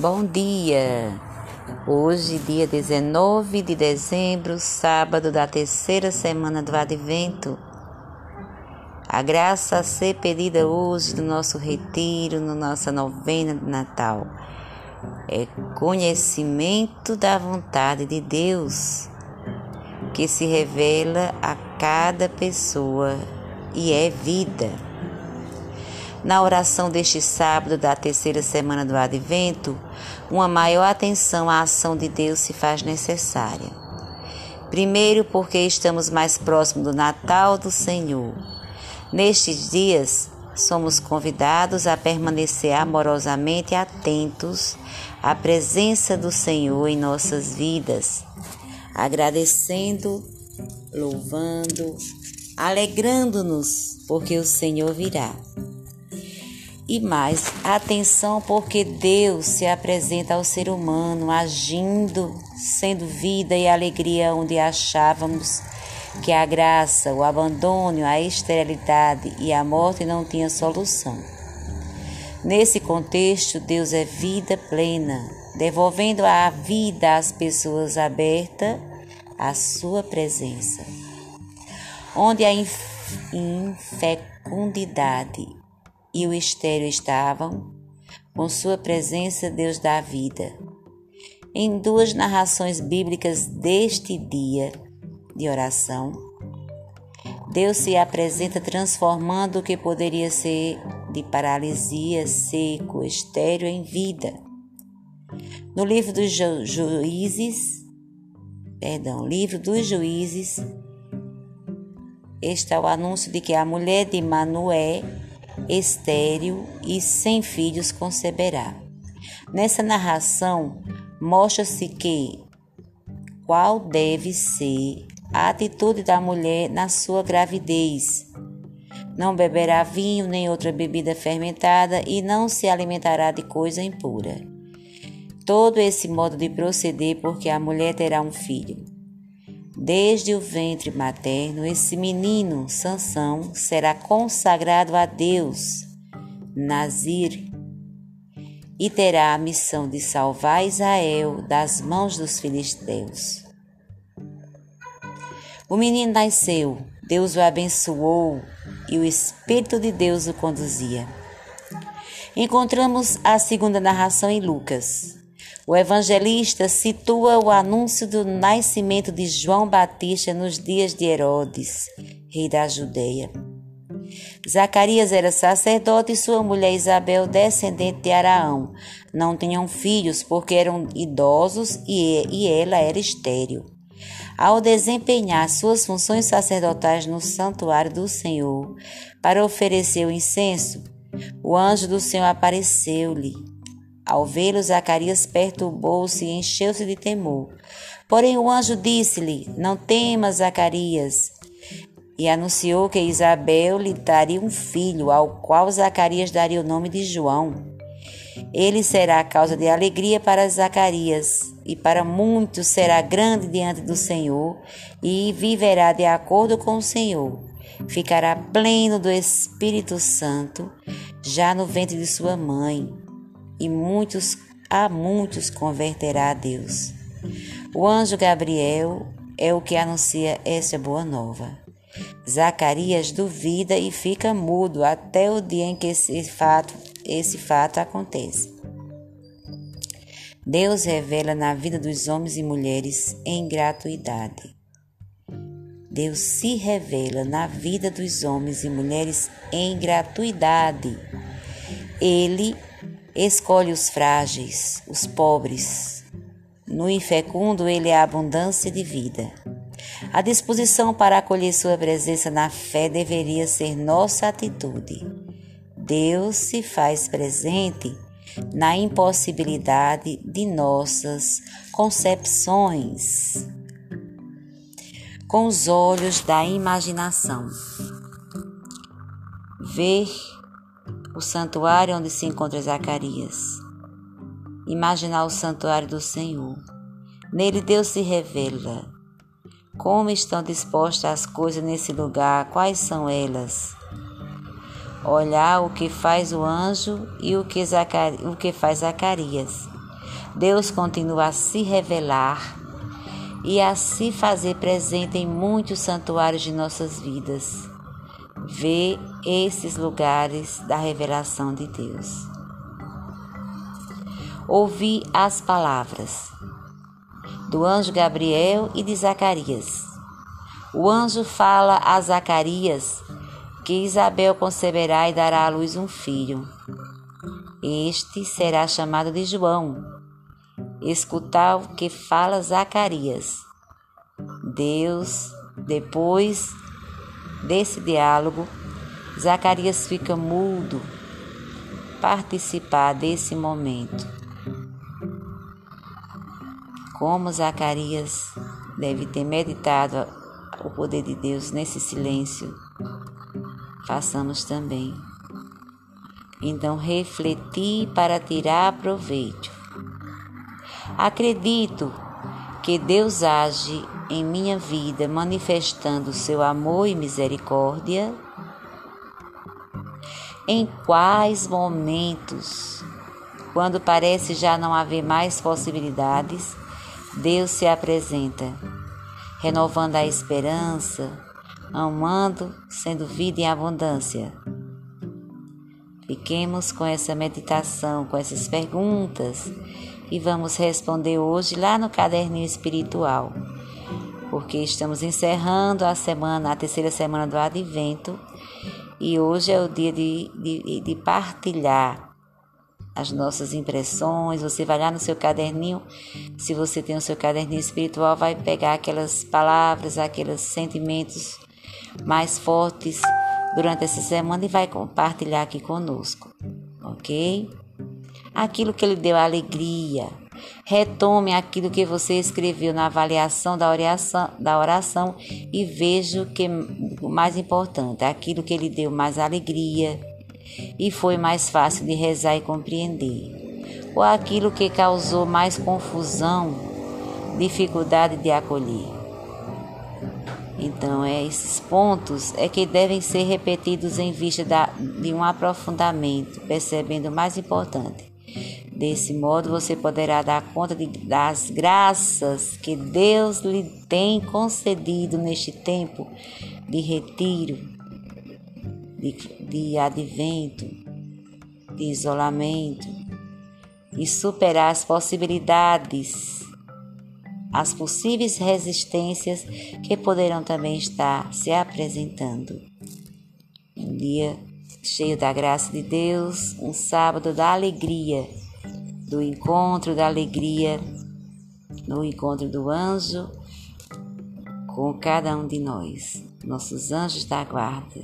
Bom dia! Hoje, dia 19 de dezembro, sábado da terceira semana do Advento. A graça a ser pedida hoje no nosso retiro, na nossa novena de Natal, é conhecimento da vontade de Deus, que se revela a cada pessoa e é vida. Na oração deste sábado da terceira semana do Advento, uma maior atenção à ação de Deus se faz necessária. Primeiro, porque estamos mais próximos do Natal do Senhor. Nestes dias, somos convidados a permanecer amorosamente atentos à presença do Senhor em nossas vidas, agradecendo, louvando, alegrando-nos, porque o Senhor virá. E mais, atenção, porque Deus se apresenta ao ser humano agindo, sendo vida e alegria onde achávamos que a graça, o abandono, a esterilidade e a morte não tinham solução. Nesse contexto, Deus é vida plena, devolvendo a vida às pessoas abertas à sua presença. Onde a infecundidade e o estéreo estavam, com sua presença Deus dá vida. Em duas narrações bíblicas deste dia de oração, Deus se apresenta transformando o que poderia ser de paralisia, seco, estéreo em vida. No livro dos Ju Juízes, perdão, livro dos Juízes, está o anúncio de que a mulher de Manoé estéril e sem filhos conceberá. Nessa narração, mostra-se que qual deve ser a atitude da mulher na sua gravidez. Não beberá vinho nem outra bebida fermentada e não se alimentará de coisa impura. Todo esse modo de proceder porque a mulher terá um filho. Desde o ventre materno, esse menino, Sansão, será consagrado a Deus, Nazir, e terá a missão de salvar Israel das mãos dos filisteus. O menino nasceu, Deus o abençoou e o Espírito de Deus o conduzia. Encontramos a segunda narração em Lucas. O evangelista situa o anúncio do nascimento de João Batista nos dias de Herodes, rei da Judeia. Zacarias era sacerdote e sua mulher Isabel, descendente de Araão. Não tinham filhos porque eram idosos e, ela era estéril. Ao desempenhar suas funções sacerdotais no santuário do Senhor para oferecer o incenso, o anjo do Senhor apareceu-lhe ao vê-lo, Zacarias perturbou-se e encheu-se de temor. Porém, o anjo disse-lhe: Não temas, Zacarias. E anunciou que Isabel lhe daria um filho, ao qual Zacarias daria o nome de João. Ele será causa de alegria para Zacarias, e para muitos será grande diante do Senhor, e viverá de acordo com o Senhor. Ficará pleno do Espírito Santo, já no ventre de sua mãe e muitos a muitos converterá a Deus. O anjo Gabriel é o que anuncia essa boa nova. Zacarias duvida e fica mudo até o dia em que esse fato, esse fato acontece. Deus revela na vida dos homens e mulheres em gratuidade. Deus se revela na vida dos homens e mulheres em gratuidade. Ele Escolhe os frágeis, os pobres. No infecundo, ele é a abundância de vida. A disposição para acolher sua presença na fé deveria ser nossa atitude. Deus se faz presente na impossibilidade de nossas concepções, com os olhos da imaginação. Ver o santuário onde se encontra Zacarias. Imaginar o santuário do Senhor. Nele Deus se revela. Como estão dispostas as coisas nesse lugar? Quais são elas? Olhar o que faz o anjo e o que, Zacari, o que faz Zacarias. Deus continua a se revelar e a se fazer presente em muitos santuários de nossas vidas. Vê esses lugares da revelação de Deus. Ouvi as palavras do anjo Gabriel e de Zacarias. O anjo fala a Zacarias que Isabel conceberá e dará à luz um filho. Este será chamado de João. Escutar o que fala Zacarias. Deus, depois desse diálogo, Zacarias fica mudo, participar desse momento. Como Zacarias deve ter meditado o poder de Deus nesse silêncio façamos também. Então, refletir para tirar proveito. Acredito que Deus age em minha vida manifestando seu amor e misericórdia. Em quais momentos, quando parece já não haver mais possibilidades, Deus se apresenta, renovando a esperança, amando, sendo vida em abundância. Fiquemos com essa meditação, com essas perguntas e vamos responder hoje lá no caderninho espiritual, porque estamos encerrando a semana, a terceira semana do Advento e hoje é o dia de, de, de partilhar as nossas impressões. Você vai lá no seu caderninho, se você tem o seu caderninho espiritual, vai pegar aquelas palavras, aqueles sentimentos mais fortes durante essa semana e vai compartilhar aqui conosco, ok? Aquilo que lhe deu alegria. Retome aquilo que você escreveu na avaliação da oração, da oração e veja o que o mais importante, aquilo que lhe deu mais alegria e foi mais fácil de rezar e compreender, ou aquilo que causou mais confusão, dificuldade de acolher. Então, é, esses pontos é que devem ser repetidos em vista da, de um aprofundamento, percebendo o mais importante. Desse modo, você poderá dar conta de, das graças que Deus lhe tem concedido neste tempo de retiro, de, de advento, de isolamento, e superar as possibilidades as possíveis resistências que poderão também estar se apresentando. Um dia cheio da graça de Deus, um sábado da alegria, do encontro da alegria, no encontro do anjo com cada um de nós, nossos anjos da guarda.